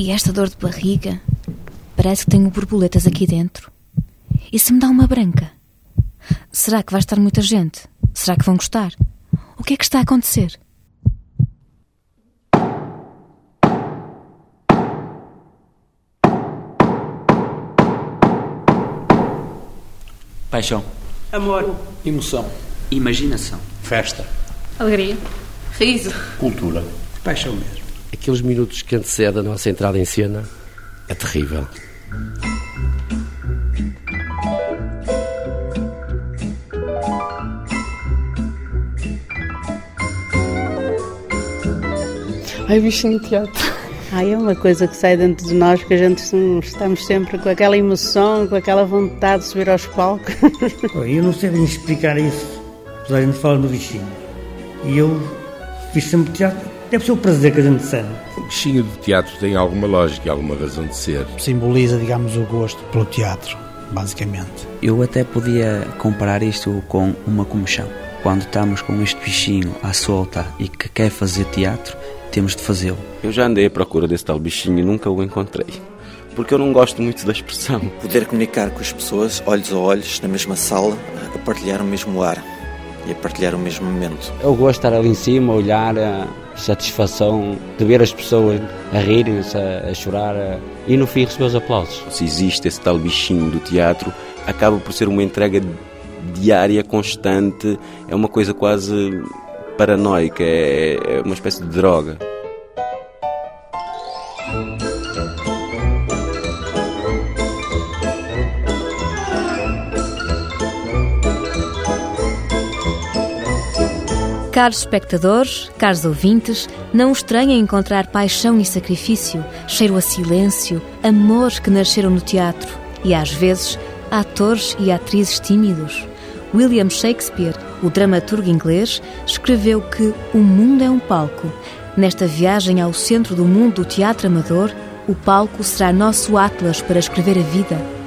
E esta dor de barriga? Parece que tenho borboletas aqui dentro. E se me dá uma branca? Será que vai estar muita gente? Será que vão gostar? O que é que está a acontecer? Paixão, Amor. Emoção. imaginação, Festa. Alegria. Riso. Cultura. Paixão mesmo. Aqueles minutos que antecedem a nossa entrada em cena é terrível. Ai, bichinho de teatro. Ai, é uma coisa que sai dentro de nós, que a gente estamos sempre com aquela emoção, com aquela vontade de subir aos palcos. Eu não sei bem explicar isso. Toda a gente fala no bichinho. E eu fiz sempre teatro. Deve ser o prazer que a gente sente. O bichinho do teatro tem alguma lógica alguma razão de ser. Simboliza, digamos, o gosto pelo teatro, basicamente. Eu até podia comparar isto com uma comichão. Quando estamos com este bichinho à solta e que quer fazer teatro, temos de fazê-lo. Eu já andei à procura desse tal bichinho e nunca o encontrei. Porque eu não gosto muito da expressão. Poder comunicar com as pessoas, olhos a olhos, na mesma sala, a partilhar o mesmo ar e a partilhar o mesmo momento. Eu gosto de estar ali em cima, olhar, a satisfação de ver as pessoas a rirem-se, a, a chorar a... e no fim receber os aplausos. Se existe esse tal bichinho do teatro, acaba por ser uma entrega diária, constante, é uma coisa quase paranoica, é, é uma espécie de droga. Caros espectadores, caros ouvintes, não estranhem encontrar paixão e sacrifício, cheiro a silêncio, amor que nasceram no teatro e, às vezes, atores e atrizes tímidos. William Shakespeare, o dramaturgo inglês, escreveu que o mundo é um palco. Nesta viagem ao centro do mundo do teatro amador, o palco será nosso atlas para escrever a vida.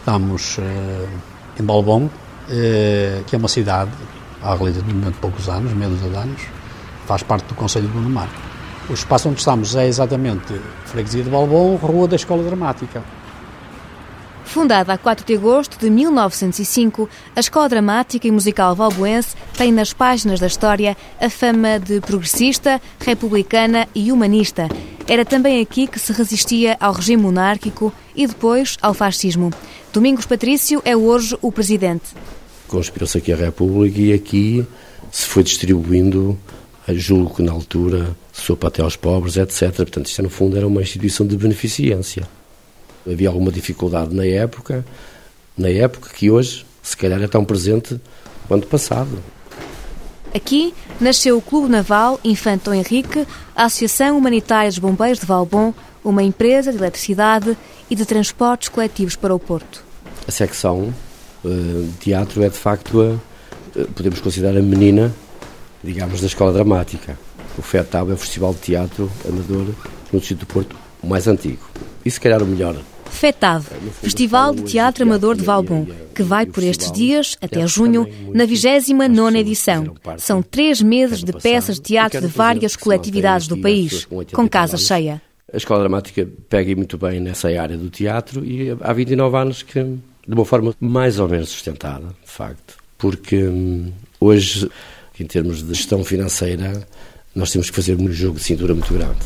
Estamos eh, em Balbon, eh, que é uma cidade, há relativamente poucos anos, meio de anos, faz parte do Conselho de Gondomar. O espaço onde estamos é exatamente Freguesia de Balbon, Rua da Escola Dramática. Fundada a 4 de agosto de 1905, a Escola Dramática e Musical Valboense tem nas páginas da história a fama de progressista, republicana e humanista. Era também aqui que se resistia ao regime monárquico e depois ao fascismo. Domingos Patrício é hoje o presidente. Conspirou-se aqui a República e aqui se foi distribuindo, julgo que na altura, sopa até aos pobres, etc. Portanto, isto no fundo era uma instituição de beneficência. Havia alguma dificuldade na época, na época que hoje, se calhar, é tão presente quanto passado. Aqui nasceu o Clube Naval Infante Henrique, a Associação Humanitária dos Bombeiros de Valbon, uma empresa de eletricidade e de transportes coletivos para o Porto. A secção uh, de teatro é, de facto, a, podemos considerar a menina, digamos, da escola dramática. O FETAB é o Festival de Teatro Amador no Distrito do Porto mais antigo. E se calhar o melhor. FETAV, Festival de Teatro Amador de Valbon, que vai por estes dias, até junho, na 29ª edição. São três meses de peças de teatro de várias coletividades do país, com casa cheia. A Escola Dramática pega muito bem nessa área do teatro e há 29 anos que, de uma forma mais ou menos sustentada, de facto. Porque hum, hoje, em termos de gestão financeira, nós temos que fazer um jogo de cintura muito grande.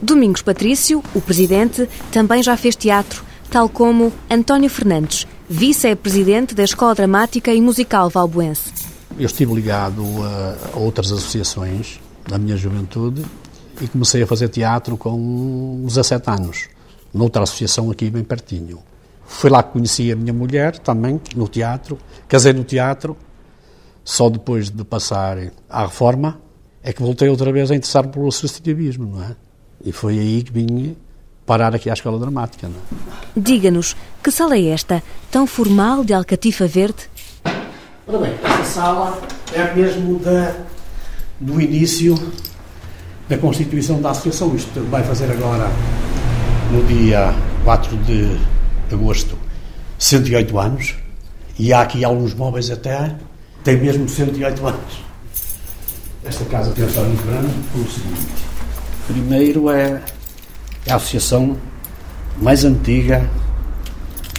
Domingos Patrício, o presidente, também já fez teatro, tal como António Fernandes, vice-presidente da Escola Dramática e Musical Valboense. Eu estive ligado a outras associações na minha juventude e comecei a fazer teatro com 17 anos. noutra associação aqui bem pertinho. Foi lá que conheci a minha mulher também, no teatro. Casei no teatro. Só depois de passar à reforma é que voltei outra vez a interessar pelo associativismo, não é? E foi aí que vim parar aqui à Escola Dramática, não é? Diga-nos, que sala é esta, tão formal de Alcatifa Verde? Ora bem, esta sala é mesmo da, do início da constituição da associação. Isto vai fazer agora, no dia 4 de agosto, 108 anos. E há aqui alguns móveis até, tem mesmo 108 anos. Esta casa tem história muito grande pelo seguinte. Primeiro é a associação mais antiga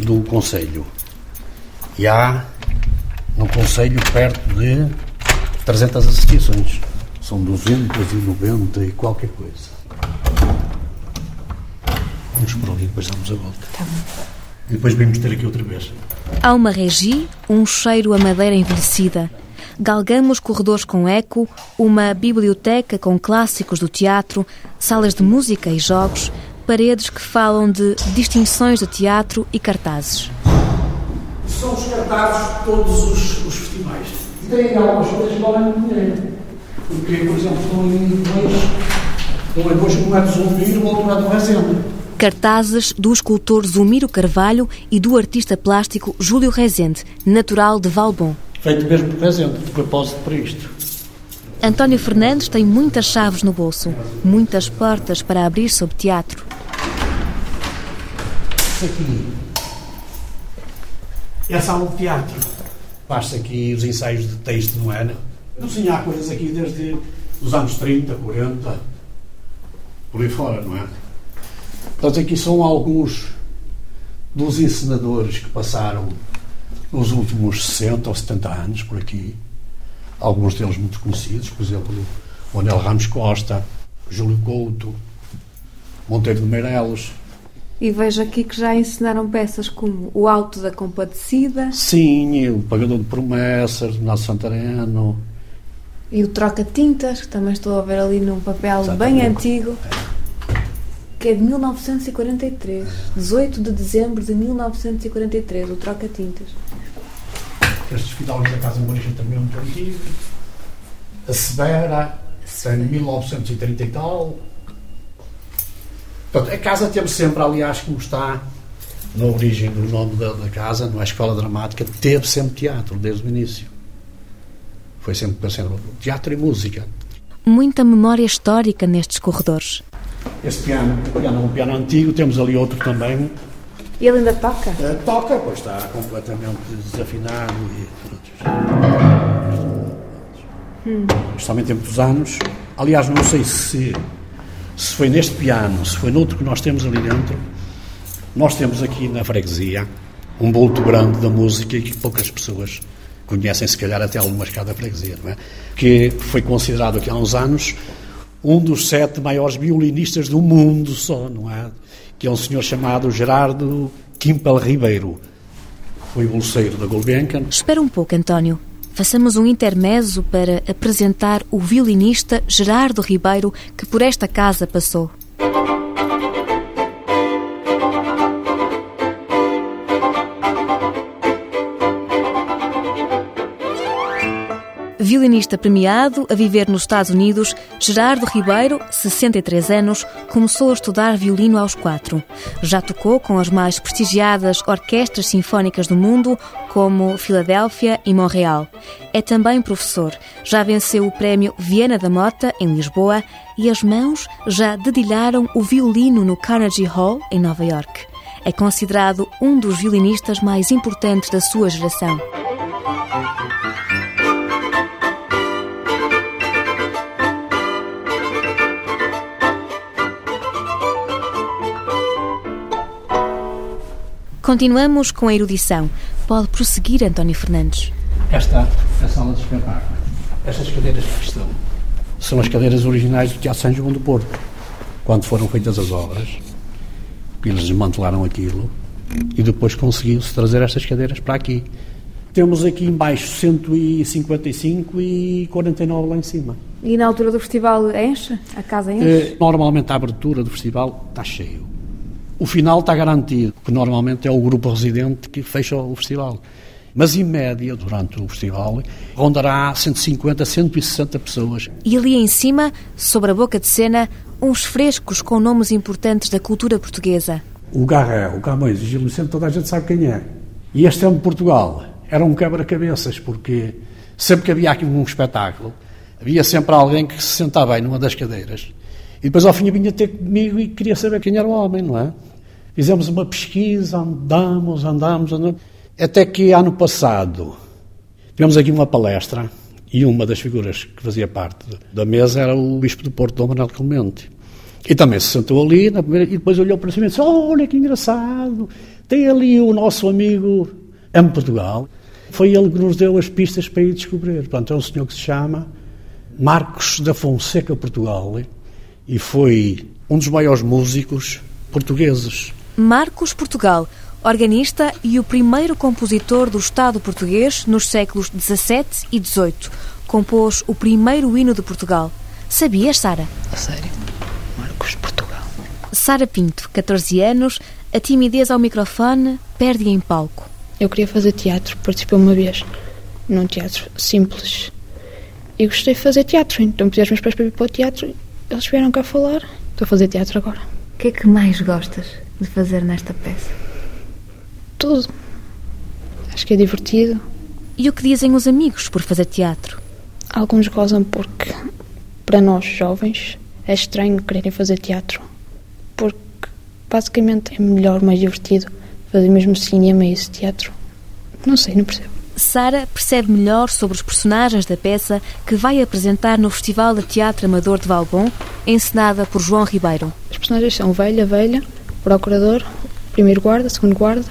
do Conselho. E há no Conselho perto de 300 associações. São 290 e qualquer coisa. Vamos por ali, depois damos a volta. Tá e depois vimos ter aqui outra vez. Há uma regi, um cheiro a madeira envelhecida. Galgamos corredores com eco, uma biblioteca com clássicos do teatro, salas de música e jogos, paredes que falam de distinções de teatro e cartazes. São os cartazes de todos os, os festivais. E tem algumas coisas que valem muito dinheiro. Porque, por exemplo, estão em dois, estão dois um Zulmiro, o outro do Rezende. Cartazes do escultor Zulmiro Carvalho e do artista plástico Júlio Rezende, natural de Valbon. Feito mesmo por Rezende, de propósito para isto. António Fernandes tem muitas chaves no bolso, muitas portas para abrir sobre teatro. Aqui é a sala de teatro. Basta aqui os ensaios de texto, não é? Não sim, há coisas aqui desde os anos 30, 40, por aí fora, não é? Portanto, aqui são alguns dos encenadores que passaram nos últimos 60 ou 70 anos por aqui. Alguns deles muito conhecidos, por exemplo, o Anel Ramos Costa, Júlio Couto, Monteiro de Meireles. E vejo aqui que já ensinaram peças como O Alto da Compadecida. Sim, o Pagador de Promessas, o Nato Santareno. E o Troca-Tintas, que também estou a ver ali num papel Exatamente. bem antigo. Que é de 1943, 18 de dezembro de 1943, o Troca-Tintas. Estes fidalgos da Casa Morixa também é muito antigo. A Severa, é de 1930 e tal. Portanto, a casa teve sempre, aliás, como está na origem do nome da, da casa, não é Escola Dramática, teve sempre teatro desde o início. Foi sempre pensando teatro e música. Muita memória histórica nestes corredores. Este piano, piano é um piano antigo, temos ali outro também. E ele ainda toca? Uh, toca, pois está completamente desafinado. E, hum. Isto também tem muitos anos. Aliás, não sei se, se foi neste piano, se foi noutro que nós temos ali dentro. Nós temos aqui na freguesia um bolto grande da música e que poucas pessoas conhecem, se calhar até algumas cá da freguesia, não é? Que foi considerado aqui há uns anos um dos sete maiores violinistas do mundo só, não é? Que é um senhor chamado Gerardo Quimpel Ribeiro. Foi bolseiro da Gulbenkian. Espera um pouco, António. Façamos um intermezzo para apresentar o violinista Gerardo Ribeiro que por esta casa passou. Violinista premiado, a viver nos Estados Unidos, Gerardo Ribeiro, 63 anos, começou a estudar violino aos quatro. Já tocou com as mais prestigiadas orquestras sinfónicas do mundo, como Filadélfia e Montreal. É também professor. Já venceu o prémio Viena da Mota, em Lisboa, e as mãos já dedilharam o violino no Carnegie Hall, em Nova York. É considerado um dos violinistas mais importantes da sua geração. Continuamos com a erudição. Pode prosseguir, António Fernandes. Esta é a sala de espetáculo. Estas cadeiras que estão são as cadeiras originais do Teatro São João do Porto. Quando foram feitas as obras, eles desmantelaram aquilo e depois conseguiu-se trazer estas cadeiras para aqui. Temos aqui embaixo 155 e 49 lá em cima. E na altura do festival enche? A casa enche? Eh, normalmente a abertura do festival está cheio o final está garantido, que normalmente é o grupo residente que fecha o festival. Mas, em média, durante o festival, rondará 150, 160 pessoas. E ali em cima, sobre a boca de cena, uns frescos com nomes importantes da cultura portuguesa. O Garré, o Camões e o Gil Vicente, toda a gente sabe quem é. E este é um Portugal. Era um quebra-cabeças, porque sempre que havia aqui um espetáculo, havia sempre alguém que se sentava bem numa das cadeiras. E depois, ao fim, vinha ter comigo e queria saber quem era o homem, não é? Fizemos uma pesquisa, andamos, andamos, andamos. Até que, ano passado, tivemos aqui uma palestra e uma das figuras que fazia parte da mesa era o Bispo do Porto, Dom Manuel Clemente. E também se sentou ali primeira, e depois olhou para cima e disse: Olha que engraçado, tem ali o nosso amigo M. Portugal. Foi ele que nos deu as pistas para ir descobrir. Portanto, é um senhor que se chama Marcos da Fonseca Portugal e foi um dos maiores músicos portugueses. Marcos Portugal, organista e o primeiro compositor do Estado português nos séculos XVII e XVIII. Compôs o primeiro hino de Portugal. Sabias, Sara? A sério? Marcos Portugal. Sara Pinto, 14 anos, a timidez ao microfone, perde em palco. Eu queria fazer teatro, participei uma vez num teatro simples. E gostei de fazer teatro, então pedi aos meus pais para ir para o teatro. Eles vieram cá falar. Estou a fazer teatro agora. O que é que mais gostas de fazer nesta peça? Tudo. Acho que é divertido. E o que dizem os amigos por fazer teatro? Alguns gozam porque, para nós jovens, é estranho quererem fazer teatro. Porque, basicamente, é melhor, mais divertido fazer mesmo cinema e esse teatro. Não sei, não percebo. Sara percebe melhor sobre os personagens da peça que vai apresentar no Festival de Teatro Amador de Valbom, encenada por João Ribeiro. Os personagens são Velha, Velha, Procurador, Primeiro Guarda, Segundo Guarda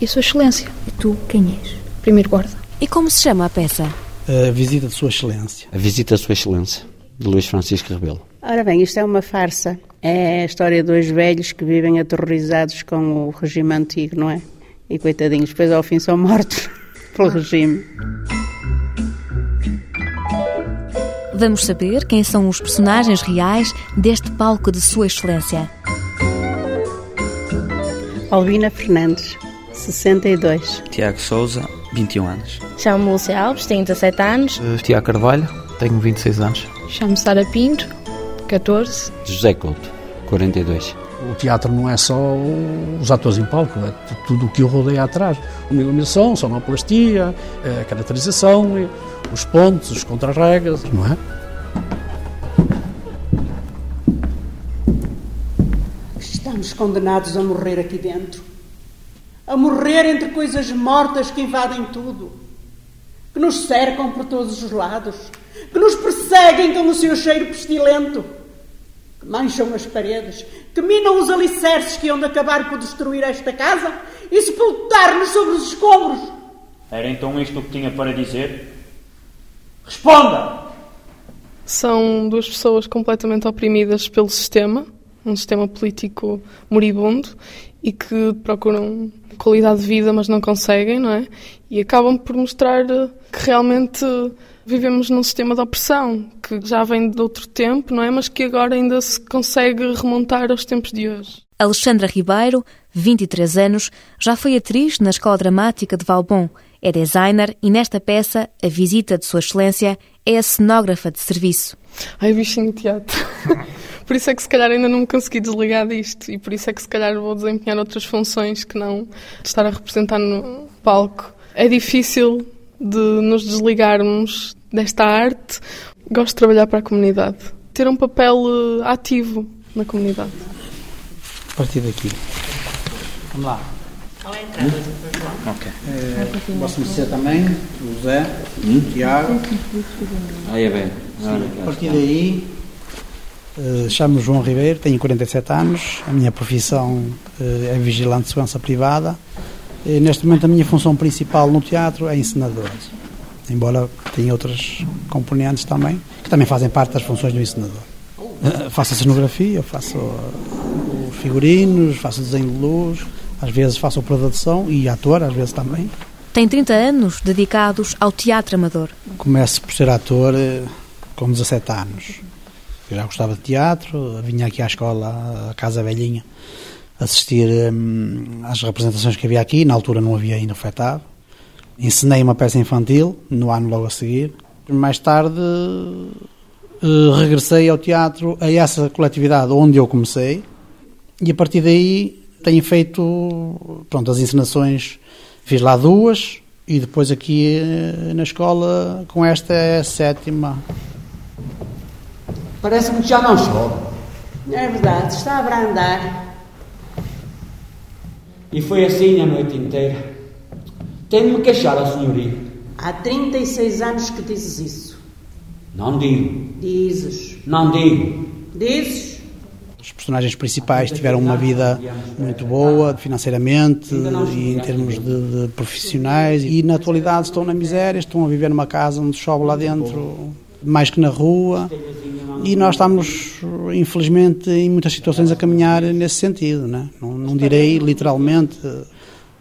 e Sua Excelência. E tu, quem és? Primeiro Guarda. E como se chama a peça? A Visita de Sua Excelência. A Visita de Sua Excelência, de Luís Francisco Rebelo. Ora bem, isto é uma farsa. É a história de dois velhos que vivem aterrorizados com o regime antigo, não é? E coitadinhos, depois ao fim são mortos pelo regime. Vamos saber quem são os personagens reais deste palco de Sua Excelência. Albina Fernandes, 62. Tiago Souza, 21 anos. Chamo-me Lúcia Alves, tenho 17 anos. Uh, Tiago Carvalho, tenho 26 anos. Chamo-me Sara Pinto, 14. José Couto, 42. O teatro não é só os atores em palco, é tudo o que o rodeia atrás. A iluminação, sonoplastia, a caracterização, os pontos, os contrarregas, não é? Estamos condenados a morrer aqui dentro. A morrer entre coisas mortas que invadem tudo, que nos cercam por todos os lados, que nos perseguem com o seu cheiro pestilento, que mancham as paredes, que minam os alicerces que iam de acabar por destruir esta casa e sepultar-nos sobre os escombros. Era então isto o que tinha para dizer? Responda! São duas pessoas completamente oprimidas pelo sistema, um sistema político moribundo e que procuram qualidade de vida, mas não conseguem, não é? E acabam por mostrar que realmente vivemos num sistema de opressão que já vem de outro tempo, não é? Mas que agora ainda se consegue remontar aos tempos de hoje. Alexandra Ribeiro, 23 anos, já foi atriz na Escola Dramática de Valbom. É designer e nesta peça, a visita de Sua Excelência é a cenógrafa de serviço. Ai, bichinho de teatro. por isso é que se calhar ainda não me consegui desligar disto e por isso é que se calhar vou desempenhar outras funções que não estar a representar no palco. É difícil de nos desligarmos desta arte. Gosto de trabalhar para a comunidade. Ter um papel ativo na comunidade. A partir daqui. Vamos lá. Qual é a entrada? Hum? Ok. É, Vosso Mercê também, o José, hum? o Tiago. Aí é bem. A partir daí, uh, chamo-me João Ribeiro, tenho 47 anos, a minha profissão uh, é vigilante de segurança privada. E, neste momento, a minha função principal no teatro é encenador. Embora tenha outras componentes também, que também fazem parte das funções do encenador. Uh, faço a cenografia, faço os figurinos, faço o desenho de luz, às vezes faço a produção e ator, às vezes também. Tem 30 anos dedicados ao teatro amador. Começo por ser ator com 17 anos. Eu já gostava de teatro, vinha aqui à escola, à Casa Velhinha, assistir hum, às representações que havia aqui. Na altura não havia ainda ofertado. Ensinei uma peça infantil no ano logo a seguir. Mais tarde eh, regressei ao teatro, a essa coletividade onde eu comecei, e a partir daí tenho feito pronto, as encenações. Fiz lá duas e depois aqui eh, na escola, com esta é a sétima. Parece-me que já não chove. É verdade, está a abrandar. E foi assim a noite inteira. Tenho de me queixar ao senhorio. Há 36 anos que dizes isso. Não digo. Dizes. Não digo. Dizes. Os personagens principais tiveram uma vida muito boa financeiramente e em termos de, de profissionais e na atualidade estão na miséria, estão a viver numa casa onde chove lá dentro mais que na rua e nós estamos infelizmente em muitas situações a caminhar nesse sentido, né? não, não direi literalmente,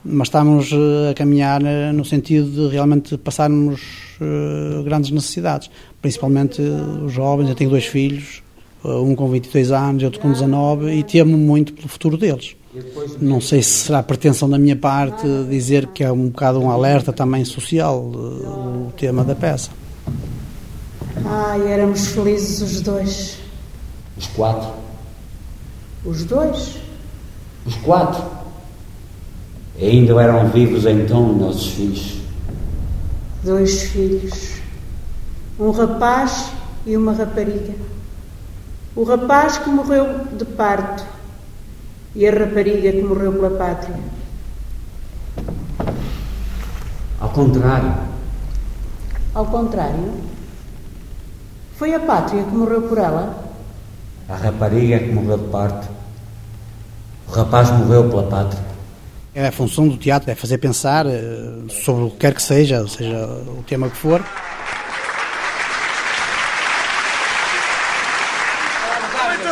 mas estamos a caminhar no sentido de realmente passarmos uh, grandes necessidades, principalmente os jovens, eu tenho dois filhos um com 22 anos, outro com 19, e temo muito pelo futuro deles. Não sei se será pretensão da minha parte dizer que é um bocado um alerta também social o tema da peça. Ai, éramos felizes os dois. Os quatro? Os dois? Os quatro? E ainda eram vivos então nossos filhos? Dois filhos. Um rapaz e uma rapariga. O rapaz que morreu de parto e a rapariga que morreu pela pátria. Ao contrário. Ao contrário? Foi a pátria que morreu por ela? A rapariga que morreu de parto. O rapaz morreu pela pátria. É a função do teatro, é fazer pensar sobre o que quer que seja, seja o tema que for.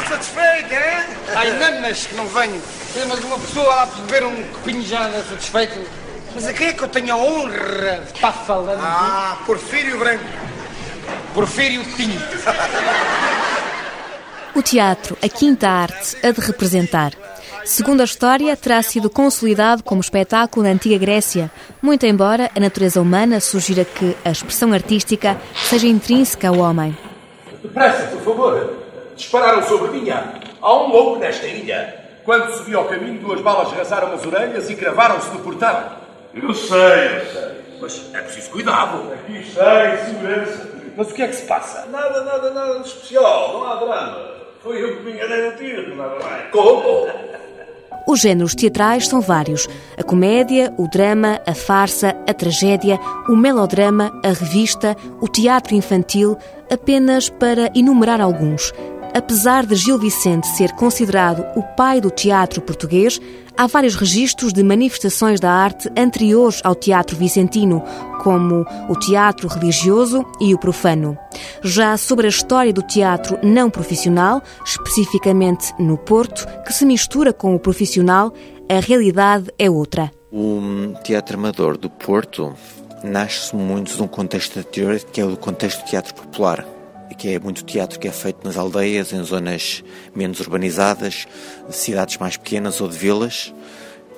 satisfeito, é? Ai, nanas que não venho. Mas uma pessoa lá por beber um copinho já satisfeito. Mas a quem é que eu tenho a honra de estar falando? Ah, Porfírio Branco. Porfírio Tinto. O teatro, a quinta arte, a de representar. Segundo a história, terá sido consolidado como espetáculo na antiga Grécia, muito embora a natureza humana sugira que a expressão artística seja intrínseca ao homem. Depressa, por favor. Dispararam sobre mim. Há um louco nesta ilha. Quando subi ao caminho, duas balas rasaram as orelhas e cravaram-se no portão. Eu sei, eu sei. Mas é preciso cuidado. Aqui sei, segurança. Mas o que é que se passa? Nada, nada, nada de especial. Não há drama. Foi eu que me enganei no tiro, nada mais. Como? Os géneros teatrais são vários: a comédia, o drama, a farsa, a tragédia, o melodrama, a revista, o teatro infantil, apenas para enumerar alguns. Apesar de Gil Vicente ser considerado o pai do teatro português, há vários registros de manifestações da arte anteriores ao teatro vicentino, como o teatro religioso e o profano. Já sobre a história do teatro não profissional, especificamente no Porto, que se mistura com o profissional, a realidade é outra. O teatro amador do Porto nasce muito de um contexto anterior, que é o contexto do teatro popular que é muito teatro que é feito nas aldeias, em zonas menos urbanizadas, de cidades mais pequenas ou de vilas,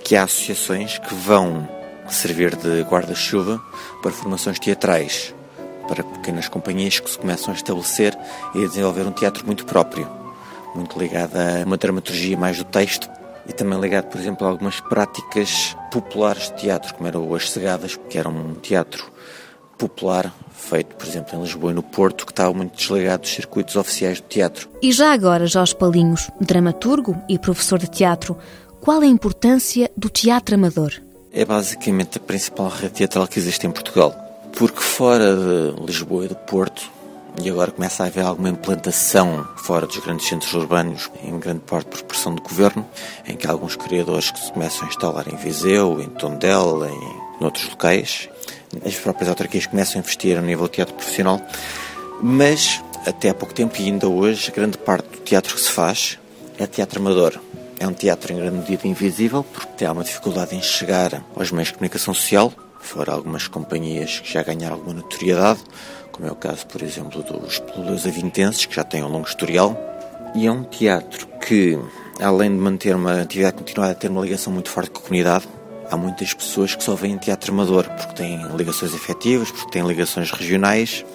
que há associações que vão servir de guarda-chuva para formações teatrais, para pequenas companhias que se começam a estabelecer e a desenvolver um teatro muito próprio, muito ligado a uma dramaturgia mais do texto e também ligado, por exemplo, a algumas práticas populares de teatro, como eram as cegadas, que eram um teatro popular feito, por exemplo, em Lisboa e no Porto, que estava muito desligado dos circuitos oficiais do teatro. E já agora, Jorge Palinhos, dramaturgo e professor de teatro, qual a importância do teatro amador? É basicamente a principal rede teatral que existe em Portugal. Porque fora de Lisboa e do Porto, e agora começa a haver alguma implantação fora dos grandes centros urbanos, em grande parte por pressão do governo, em que alguns criadores que se começam a instalar em Viseu, em Tondela, em outros locais, as próprias autarquias começam a investir a nível teatro profissional, mas até há pouco tempo e ainda hoje, grande parte do teatro que se faz é teatro amador. É um teatro em grande medida invisível, porque tem uma dificuldade em chegar aos meios de comunicação social, fora algumas companhias que já ganharam alguma notoriedade, como é o caso, por exemplo, dos Pelouros Avintenses, que já têm um longo historial. E é um teatro que além de manter uma atividade continuada, ter uma ligação muito forte com a comunidade, há muitas pessoas que só veem teatro amador porque têm ligações efetivas, porque têm ligações regionais,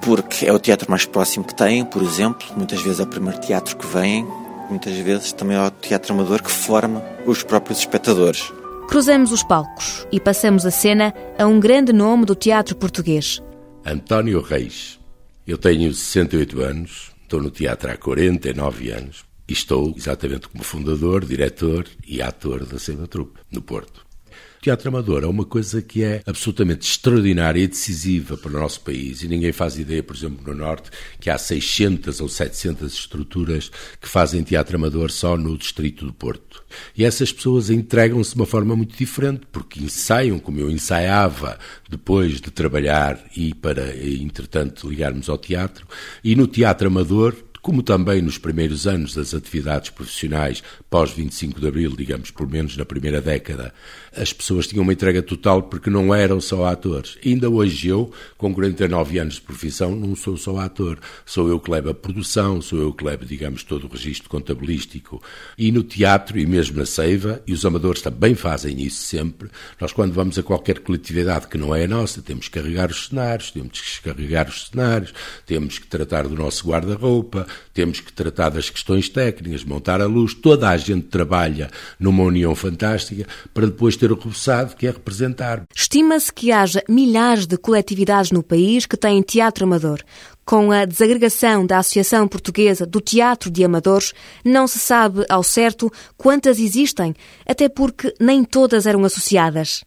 porque é o teatro mais próximo que têm, por exemplo. Muitas vezes é o primeiro teatro que vêm, muitas vezes também é o teatro amador que forma os próprios espectadores. Cruzamos os palcos e passamos a cena a um grande nome do teatro português. António Reis. Eu tenho 68 anos, estou no teatro há 49 anos e estou exatamente como fundador, diretor e ator da Cena Trupe, no Porto. Teatro amador é uma coisa que é absolutamente extraordinária e decisiva para o nosso país e ninguém faz ideia, por exemplo, no Norte, que há 600 ou 700 estruturas que fazem teatro amador só no distrito do Porto. E essas pessoas entregam-se de uma forma muito diferente, porque ensaiam como eu ensaiava depois de trabalhar e para, entretanto, ligarmos ao teatro. E no teatro amador como também nos primeiros anos das atividades profissionais pós 25 de Abril, digamos, pelo menos na primeira década, as pessoas tinham uma entrega total porque não eram só atores. Ainda hoje eu, com 49 anos de profissão, não sou só ator. Sou eu que levo a produção, sou eu que levo, digamos, todo o registro contabilístico. E no teatro e mesmo na Seiva, e os amadores também fazem isso sempre, nós quando vamos a qualquer coletividade que não é a nossa, temos que carregar os cenários, temos que descarregar os cenários, temos que tratar do nosso guarda-roupa, temos que tratar das questões técnicas, montar a luz, toda a gente trabalha numa união fantástica para depois ter o resultado que é representar. Estima-se que haja milhares de coletividades no país que têm teatro amador. Com a desagregação da Associação Portuguesa do Teatro de Amadores, não se sabe ao certo quantas existem, até porque nem todas eram associadas.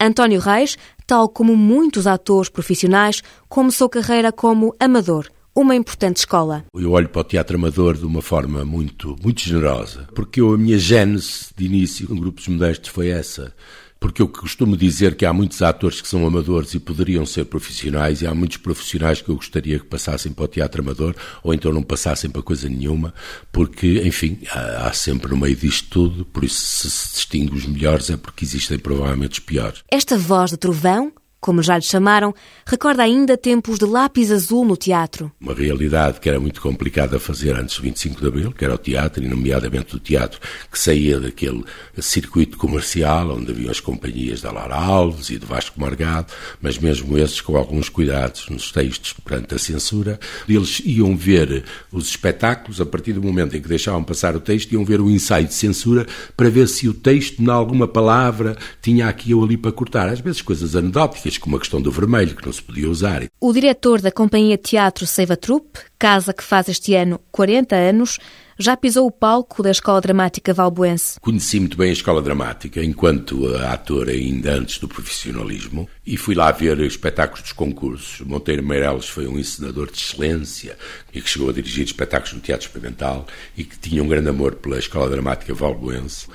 António Reis, tal como muitos atores profissionais, começou carreira como amador uma importante escola. Eu olho para o teatro amador de uma forma muito, muito generosa, porque eu, a minha gênese de início com grupos modestos foi essa. Porque eu costumo dizer que há muitos atores que são amadores e poderiam ser profissionais, e há muitos profissionais que eu gostaria que passassem para o teatro amador, ou então não passassem para coisa nenhuma, porque, enfim, há, há sempre no meio disto tudo, por isso se se distingue os melhores é porque existem provavelmente os piores. Esta voz de trovão como já lhe chamaram, recorda ainda tempos de lápis azul no teatro. Uma realidade que era muito complicada a fazer antes do 25 de Abril, que era o teatro, e nomeadamente o teatro que saía daquele circuito comercial, onde havia as companhias da Lara Alves e de Vasco Margado, mas mesmo esses com alguns cuidados nos textos perante a censura, eles iam ver os espetáculos, a partir do momento em que deixavam passar o texto, iam ver o ensaio de censura para ver se o texto, em alguma palavra, tinha aqui ou ali para cortar. Às vezes coisas anedóticas, como a questão do vermelho, que não se podia usar. O diretor da Companhia Teatro Seiva Trupe, casa que faz este ano 40 anos, já pisou o palco da Escola Dramática Valboense. Conheci muito bem a Escola Dramática enquanto ator ainda antes do profissionalismo e fui lá ver espetáculos dos concursos. Monteiro Meireles foi um encenador de excelência e que chegou a dirigir espetáculos no Teatro Experimental e que tinha um grande amor pela Escola Dramática Valboense.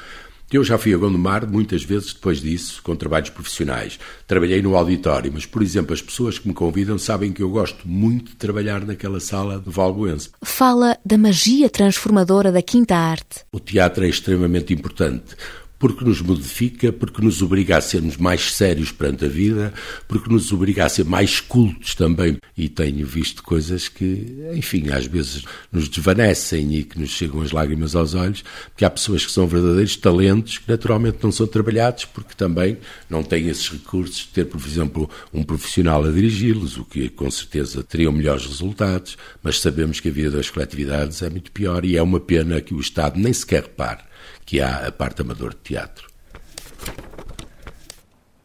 Eu já fui a Gondomar muitas vezes depois disso, com trabalhos profissionais. Trabalhei no auditório, mas, por exemplo, as pessoas que me convidam sabem que eu gosto muito de trabalhar naquela sala de Valgoense. Fala da magia transformadora da quinta arte. O teatro é extremamente importante porque nos modifica, porque nos obriga a sermos mais sérios perante a vida, porque nos obriga a ser mais cultos também. E tenho visto coisas que, enfim, às vezes nos desvanecem e que nos chegam as lágrimas aos olhos, porque há pessoas que são verdadeiros talentos que naturalmente não são trabalhados porque também não têm esses recursos de ter, por exemplo, um profissional a dirigi-los, o que com certeza teriam melhores resultados, mas sabemos que a vida das coletividades é muito pior e é uma pena que o Estado nem sequer repare que há a parte amador de teatro.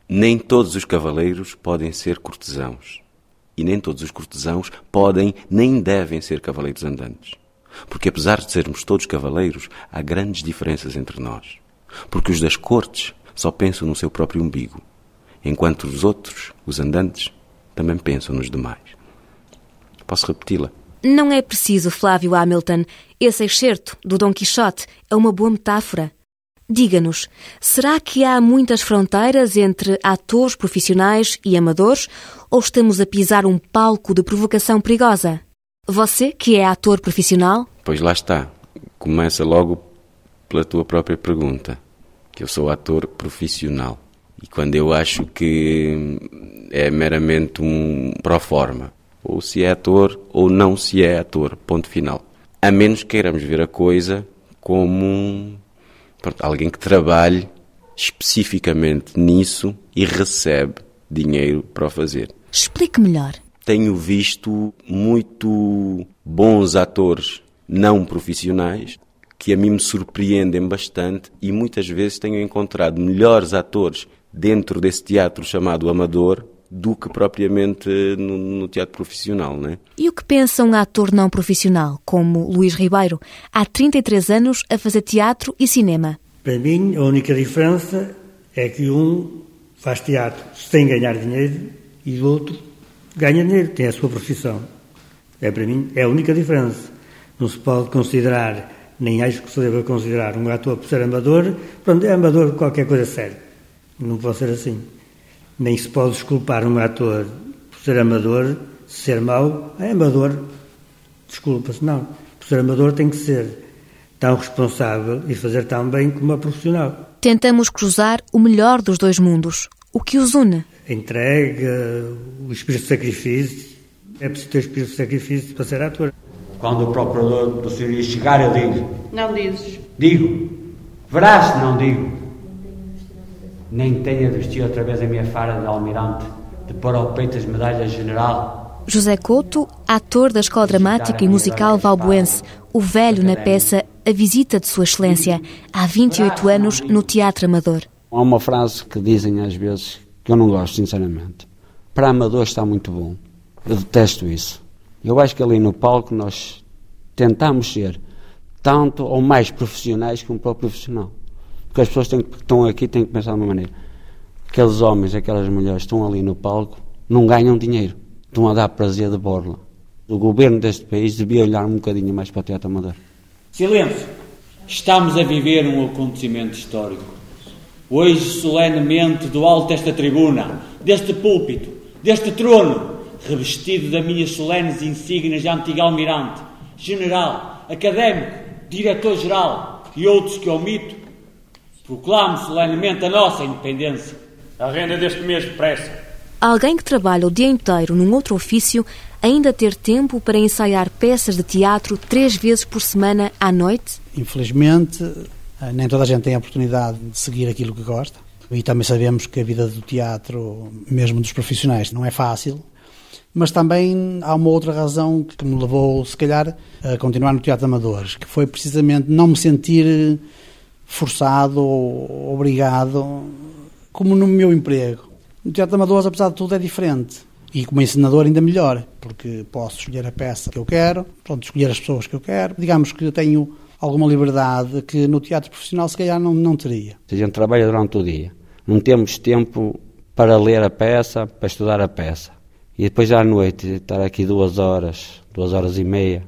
Nem todos os cavaleiros podem ser cortesãos. E nem todos os cortesãos podem nem devem ser cavaleiros andantes. Porque apesar de sermos todos cavaleiros, há grandes diferenças entre nós. Porque os das cortes só pensam no seu próprio umbigo, enquanto os outros, os andantes, também pensam nos demais. Posso repeti-la? Não é preciso, Flávio Hamilton. Esse excerto do Dom Quixote é uma boa metáfora. Diga-nos, será que há muitas fronteiras entre atores profissionais e amadores ou estamos a pisar um palco de provocação perigosa? Você, que é ator profissional? Pois lá está. Começa logo pela tua própria pergunta, que eu sou ator profissional. E quando eu acho que é meramente um pro forma, ou se é ator ou não se é ator, ponto final. A menos que queiramos ver a coisa como pronto, alguém que trabalhe especificamente nisso e recebe dinheiro para o fazer. Explique melhor. Tenho visto muito bons atores não profissionais que a mim me surpreendem bastante e muitas vezes tenho encontrado melhores atores dentro desse teatro chamado amador do que propriamente no, no, teatro profissional, não é? E o que pensa um ator não profissional, como Luís Ribeiro, há 33 anos a fazer teatro e cinema? Para mim, a única diferença é que um faz teatro sem ganhar dinheiro e o outro ganha dinheiro, tem a sua profissão. É para mim, é a única diferença. Não se pode considerar, nem acho que se deva considerar um ator por ser amador, pronto, é amador qualquer coisa séria. Não pode ser assim. Nem se pode desculpar um ator por ser amador, ser mau, é amador. Desculpa-se, não. Por ser amador tem que ser tão responsável e fazer tão bem como a profissional. Tentamos cruzar o melhor dos dois mundos. O que os une? A entrega, o espírito de sacrifício. É preciso ter espírito de sacrifício para ser ator. Quando o procurador do senhor chegar, eu digo. Não dizes. Digo. Verás se não digo nem tenha de vestir outra vez a minha fara de almirante, de pôr ao peito as medalhas general. José Couto, ator da Escola Dramática e Musical Valboense, o velho na peça A Visita de Sua Excelência, há 28 anos no Teatro Amador. Há uma frase que dizem às vezes que eu não gosto, sinceramente. Para amador está muito bom. Eu detesto isso. Eu acho que ali no palco nós tentamos ser tanto ou mais profissionais que um próprio profissional. Porque as pessoas têm, que estão aqui têm que pensar de uma maneira. Aqueles homens, aquelas mulheres estão ali no palco, não ganham dinheiro. Estão a dar prazer de borla. O governo deste país devia olhar um bocadinho mais para o teatro amador. Silêncio! Estamos a viver um acontecimento histórico. Hoje, solenemente, do alto desta tribuna, deste púlpito, deste trono, revestido das minhas solenes insígnias de antigo almirante, general, académico, diretor-geral e outros que omito, Proclamo solenemente a nossa independência. A renda deste mês depressa. Alguém que trabalha o dia inteiro num outro ofício ainda ter tempo para ensaiar peças de teatro três vezes por semana à noite? Infelizmente, eh, nem toda a gente tem a oportunidade de seguir aquilo que gosta. E também sabemos que a vida do teatro, mesmo dos profissionais, não é fácil. Mas também há uma outra razão que me levou, se calhar, a continuar no Teatro de Amadores, que foi precisamente não me sentir forçado ou obrigado, como no meu emprego. No Teatro de Amadores, apesar de tudo, é diferente. E como ensinador ainda melhor, porque posso escolher a peça que eu quero, pronto, escolher as pessoas que eu quero. Digamos que eu tenho alguma liberdade que no teatro profissional se calhar não, não teria. A gente trabalha durante o dia. Não temos tempo para ler a peça, para estudar a peça. E depois à noite, estar aqui duas horas, duas horas e meia.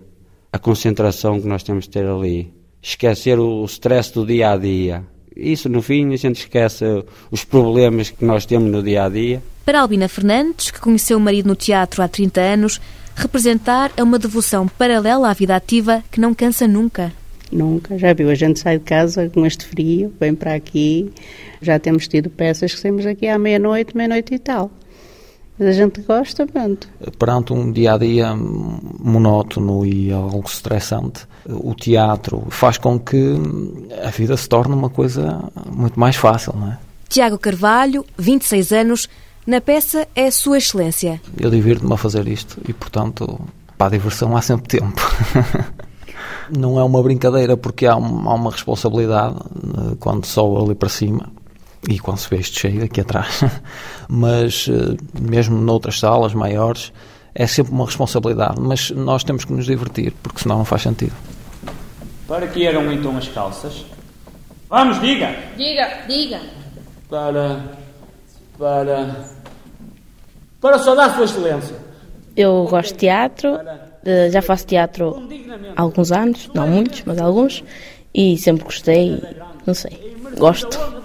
A concentração que nós temos de ter ali, esquecer o stress do dia a dia. Isso, no fim, a gente esquece os problemas que nós temos no dia a dia. Para Albina Fernandes, que conheceu o marido no teatro há 30 anos, representar é uma devoção paralela à vida ativa que não cansa nunca. Nunca, já viu, a gente sai de casa com este frio, vem para aqui, já temos tido peças que saímos aqui à meia-noite, meia-noite e tal. Mas a gente gosta, pronto. Perante um dia a dia monótono e algo estressante, o teatro faz com que a vida se torne uma coisa muito mais fácil, não é? Tiago Carvalho, 26 anos, na peça é Sua Excelência. Eu divirto-me a fazer isto e, portanto, para a diversão há sempre tempo. não é uma brincadeira porque há uma, há uma responsabilidade eh, quando sobe ali para cima e quando se vê isto cheio aqui atrás, mas eh, mesmo noutras salas maiores é sempre uma responsabilidade, mas nós temos que nos divertir, porque senão não faz sentido. Para que eram então as calças? Vamos, diga! Diga, diga! Para. para. para saudar Sua Excelência. Eu gosto de teatro, eh, já faço teatro há alguns anos, não muitos, mas alguns, e sempre gostei, não sei, gosto.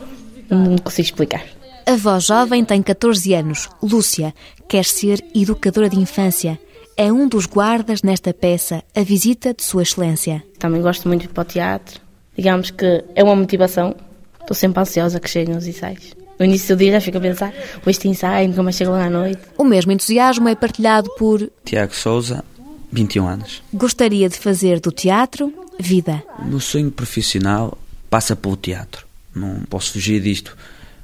Não consigo explicar. A avó jovem tem 14 anos. Lúcia quer ser educadora de infância. É um dos guardas nesta peça, A Visita de Sua Excelência. Também gosto muito de ir para o teatro. Digamos que é uma motivação. Estou sempre ansiosa que cheguem os ensaios. No início do dia já fico a pensar, este ensaio, nunca mais chego lá à noite. O mesmo entusiasmo é partilhado por... Tiago Souza, 21 anos. Gostaria de fazer do teatro... vida. O meu sonho profissional passa pelo teatro. Não posso fugir disto,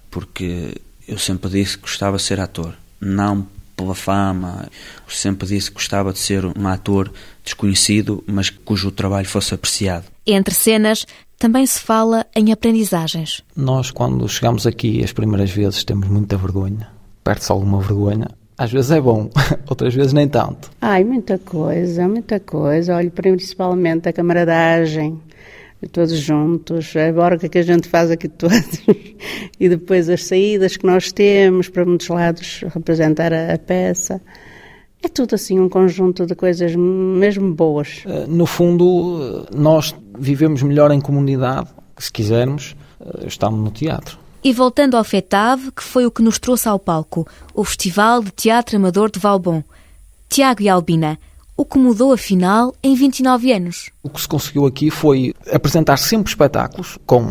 porque eu sempre disse que gostava de ser ator, não pela fama. Eu sempre disse que gostava de ser um ator desconhecido, mas cujo trabalho fosse apreciado. Entre cenas, também se fala em aprendizagens. Nós, quando chegamos aqui as primeiras vezes, temos muita vergonha. Perde-se alguma vergonha. Às vezes é bom, outras vezes nem tanto. Ai, muita coisa, muita coisa. Olho principalmente a camaradagem, todos juntos, a borga que a gente faz aqui todos, e depois as saídas que nós temos para muitos lados representar a, a peça. É tudo assim um conjunto de coisas mesmo boas. Eh, no fundo, eh, nós vivemos melhor em comunidade, se quisermos, eh, estamos no teatro. E voltando ao FETAV, que foi o que nos trouxe ao palco, o Festival de Teatro Amador de Valbon. Tiago e Albina, o que mudou afinal em 29 anos? O que se conseguiu aqui foi apresentar sempre espetáculos com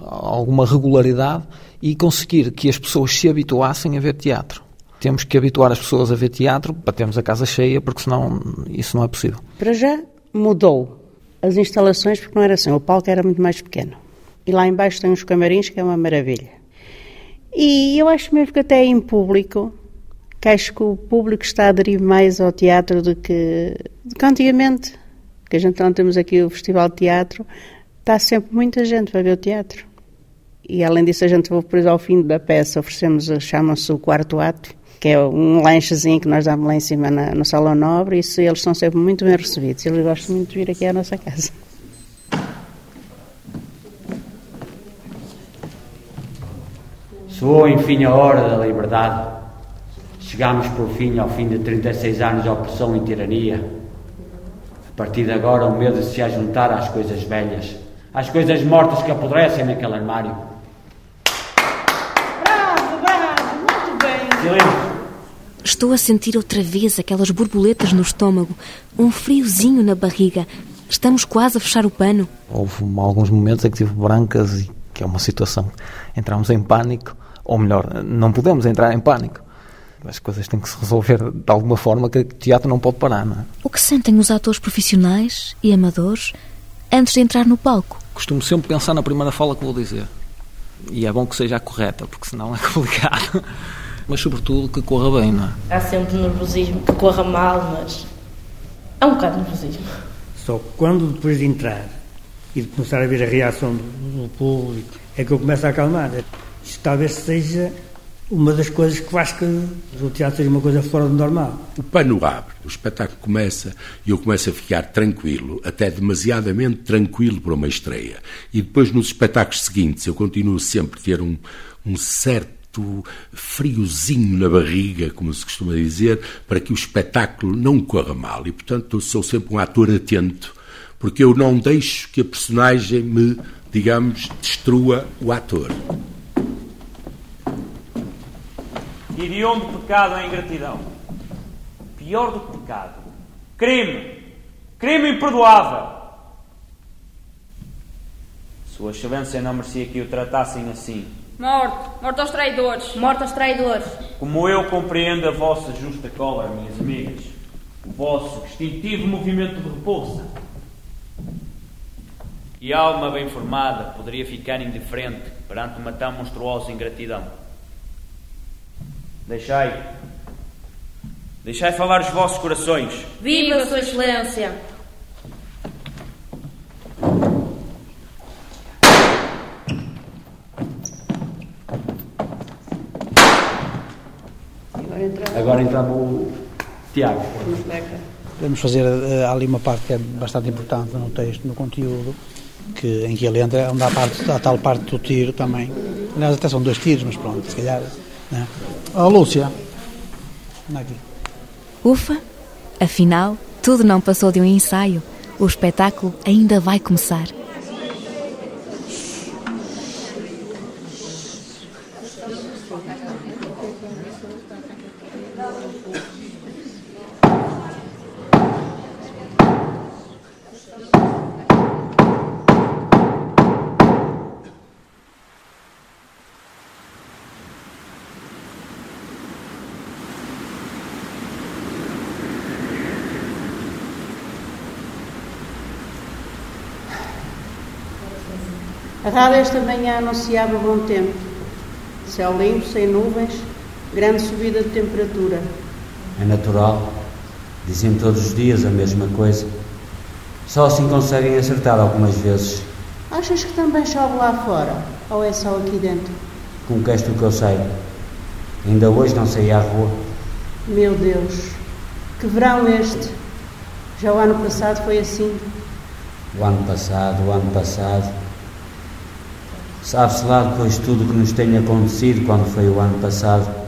alguma regularidade e conseguir que as pessoas se habituassem a ver teatro. Temos que habituar as pessoas a ver teatro para termos a casa cheia, porque senão isso não é possível. Para já mudou as instalações, porque não era assim, o palco era muito mais pequeno. E lá embaixo tem uns camarins que é uma maravilha. E eu acho mesmo que até em público que acho que o público está a aderir mais ao teatro do que, que antigamente. Porque a gente não temos aqui o Festival de Teatro, está sempre muita gente para ver o teatro. E além disso, a gente depois ao fim da peça oferecemos, chama-se o quarto ato, que é um lanchezinho que nós damos lá em cima na, no Salão Nobre, e isso, eles são sempre muito bem recebidos. Eles gostam muito de vir aqui à nossa casa. Soou enfim a hora da liberdade Chegámos por fim ao fim de 36 anos de opressão e tirania. A partir de agora, o medo se juntar às coisas velhas, às coisas mortas que apodrecem naquele armário. Bravo, bravo, muito bem. Silêncio. Estou a sentir outra vez aquelas borboletas no estômago, um friozinho na barriga. Estamos quase a fechar o pano. Houve alguns momentos em que tive brancas e que é uma situação. Entramos em pânico, ou melhor, não podemos entrar em pânico as coisas têm que se resolver de alguma forma que o teatro não pode parar, não é? O que sentem os atores profissionais e amadores antes de entrar no palco? Costumo sempre pensar na primeira fala que vou dizer. E é bom que seja a correta, porque senão é complicado. Mas sobretudo que corra bem, não é? Há sempre nervosismo, que corra mal, mas é um bocado nervosismo. Só quando depois de entrar e de começar a ver a reação do, do público é que eu começo a acalmar. Isto talvez seja uma das coisas que faz que o teatro seja uma coisa fora do normal. O pano abre, o espetáculo começa e eu começo a ficar tranquilo, até demasiadamente tranquilo para uma estreia. E depois nos espetáculos seguintes eu continuo sempre a ter um, um certo friozinho na barriga, como se costuma dizer, para que o espetáculo não corra mal. E portanto eu sou sempre um ator atento, porque eu não deixo que a personagem me, digamos, destrua o ator. De onde pecado é ingratidão? Pior do que pecado. Crime. Crime imperdoável. Sua Excelência não merecia que o tratassem assim. Morte. Morte aos traidores. Morte aos traidores. Como eu compreendo a vossa justa cólera, minhas amigas, o vosso distintivo movimento de repulsa. E alma bem formada poderia ficar indiferente perante uma tão monstruosa ingratidão. Deixai. Deixai falar os vossos corações. Viva Sua Excelência! Agora entrava o Tiago. Podemos fazer uh, ali uma parte que é bastante importante no texto, no conteúdo, que, em que ele entra, onde há, parte, há tal parte do tiro também. Aliás, até são dois tiros, mas pronto, se calhar né? Oh, Lúcia, aqui. Ufa, afinal, tudo não passou de um ensaio. O espetáculo ainda vai começar. Rádio esta manhã anunciava bom tempo. Céu limpo, sem nuvens, grande subida de temperatura. É natural. Dizem todos os dias a mesma coisa. Só assim conseguem acertar algumas vezes. Achas que também chove lá fora? Ou é só aqui dentro? Com que és tu que eu sei? Ainda hoje não saí à rua. Meu Deus, que verão este! Já o ano passado foi assim. O ano passado, o ano passado. Sabe-se lá depois tudo o que nos tem acontecido quando foi o ano passado.